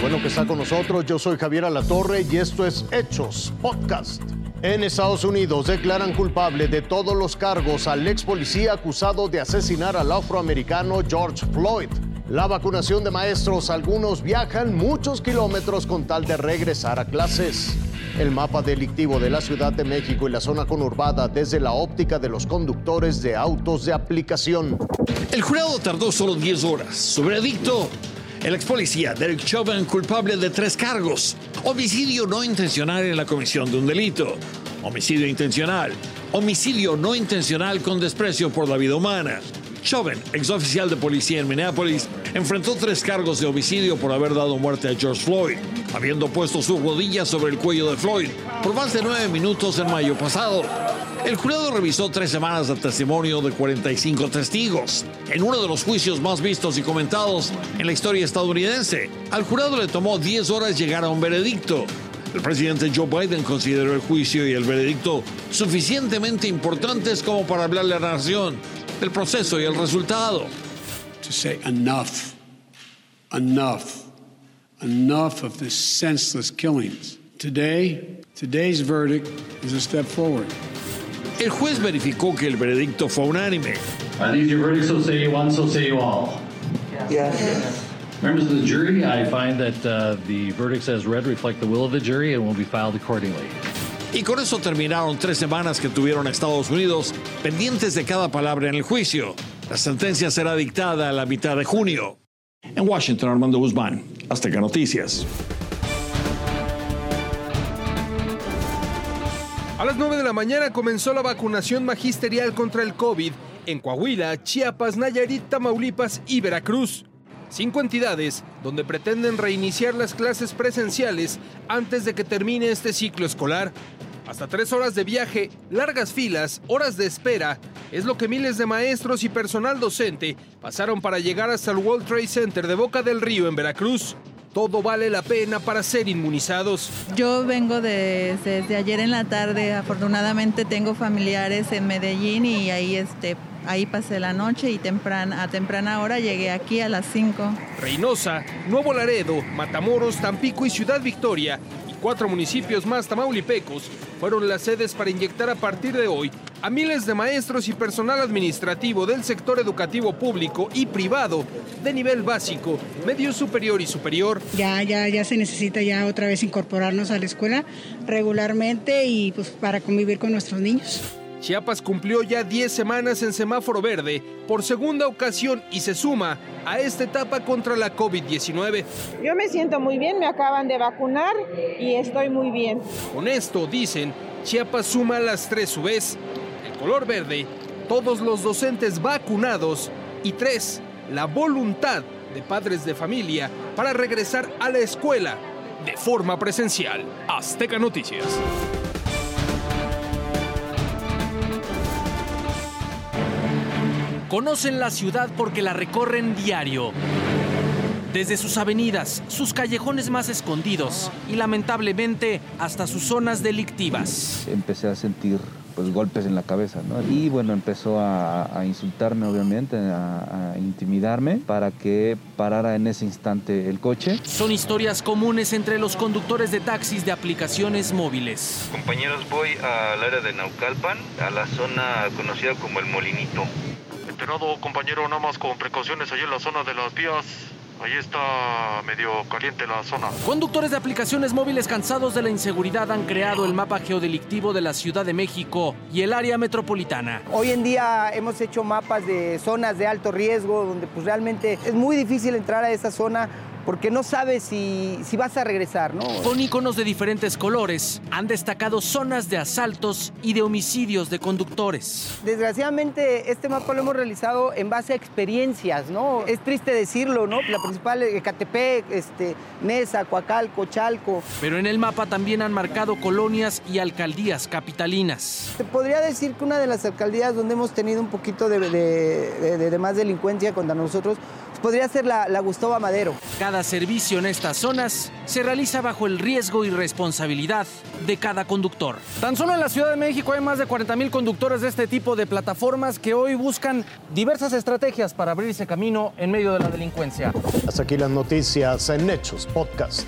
bueno que está con nosotros. Yo soy Javier Alatorre y esto es Hechos Podcast. En Estados Unidos declaran culpable de todos los cargos al ex policía acusado de asesinar al afroamericano George Floyd. La vacunación de maestros, algunos viajan muchos kilómetros con tal de regresar a clases. El mapa delictivo de la Ciudad de México y la zona conurbada desde la óptica de los conductores de autos de aplicación. El jurado tardó solo 10 horas. Su veredicto, el ex policía Derek Chauvin culpable de tres cargos. Homicidio no intencional en la comisión de un delito. Homicidio intencional. Homicidio no intencional con desprecio por la vida humana. Chauvin, ex oficial de policía en Minneapolis, enfrentó tres cargos de homicidio por haber dado muerte a George Floyd, habiendo puesto sus rodillas sobre el cuello de Floyd por más de nueve minutos en mayo pasado. El jurado revisó tres semanas de testimonio de 45 testigos, en uno de los juicios más vistos y comentados en la historia estadounidense. Al jurado le tomó 10 horas llegar a un veredicto. El presidente Joe Biden consideró el juicio y el veredicto suficientemente importantes como para hablarle a la nación del proceso y el resultado. To say enough, enough, enough of this senseless killings. Today, today's verdict is a step forward. El juez verificó que el veredicto fue unánime. Are these your verdicts, so say you one, so say you all? Yes. Members of the jury, I find that uh, the verdicts as read reflect the will of the jury and will be filed accordingly. Y con eso terminaron tres semanas que tuvieron a Estados Unidos pendientes de cada palabra en el juicio. La sentencia será dictada a la mitad de junio. En Washington, Armando Guzmán, Azteca Noticias. A las 9 de la mañana comenzó la vacunación magisterial contra el COVID en Coahuila, Chiapas, Nayarit, Tamaulipas y Veracruz. Cinco entidades donde pretenden reiniciar las clases presenciales antes de que termine este ciclo escolar. Hasta tres horas de viaje, largas filas, horas de espera, es lo que miles de maestros y personal docente pasaron para llegar hasta el World Trade Center de Boca del Río en Veracruz. Todo vale la pena para ser inmunizados. Yo vengo de- desde ayer en la tarde. Afortunadamente tengo familiares en Medellín y ahí, este, ahí pasé la noche y temprana, a temprana hora llegué aquí a las 5. Reynosa, Nuevo Laredo, Matamoros, Tampico y Ciudad Victoria cuatro municipios más tamaulipecos fueron las sedes para inyectar a partir de hoy a miles de maestros y personal administrativo del sector educativo público y privado de nivel básico, medio superior y superior. Ya, ya, ya se necesita ya otra vez incorporarnos a la escuela regularmente y pues para convivir con nuestros niños. Chiapas cumplió ya 10 semanas en semáforo verde por segunda ocasión y se suma a esta etapa contra la COVID-19. Yo me siento muy bien, me acaban de vacunar y estoy muy bien. Con esto, dicen, Chiapas suma las tres su vez. El color verde, todos los docentes vacunados y tres, la voluntad de padres de familia para regresar a la escuela de forma presencial. Azteca Noticias. Conocen la ciudad porque la recorren diario. Desde sus avenidas, sus callejones más escondidos y lamentablemente hasta sus zonas delictivas. empecé a sentir pues golpes en la cabeza, ¿no? Y bueno, empezó a, a insultarme obviamente, a, a intimidarme para que parara en ese instante el coche. Son historias comunes entre los conductores de taxis de aplicaciones móviles. Compañeros, voy al área de Naucalpan, a la zona conocida como el Molinito. Compañero, nada más con precauciones allí en la zona de las vías. Ahí está medio caliente la zona. Conductores de aplicaciones móviles cansados de la inseguridad han creado el mapa geodelictivo de la Ciudad de México y el área metropolitana. Hoy en día hemos hecho mapas de zonas de alto riesgo donde pues realmente es muy difícil entrar a esa zona porque no sabes si, si vas a regresar, ¿no? Con iconos de diferentes colores, han destacado zonas de asaltos y de homicidios de conductores. Desgraciadamente este mapa lo hemos realizado en base a experiencias, ¿no? Es triste decirlo, ¿no? La principal, Ecatepec, este, Nesa, Coacalco, Chalco. Pero en el mapa también han marcado colonias y alcaldías capitalinas. Te podría decir que una de las alcaldías donde hemos tenido un poquito de, de- de- de más delincuencia contra nosotros pues podría ser la, la Gustavo Madero. Cada Cada servicio en estas zonas se realiza bajo el riesgo y responsabilidad de cada conductor. Tan solo en la Ciudad de México hay más de 40 mil conductores de este tipo de plataformas que hoy buscan diversas estrategias para abrirse camino en medio de la delincuencia. Hasta aquí las noticias en Hechos Podcast.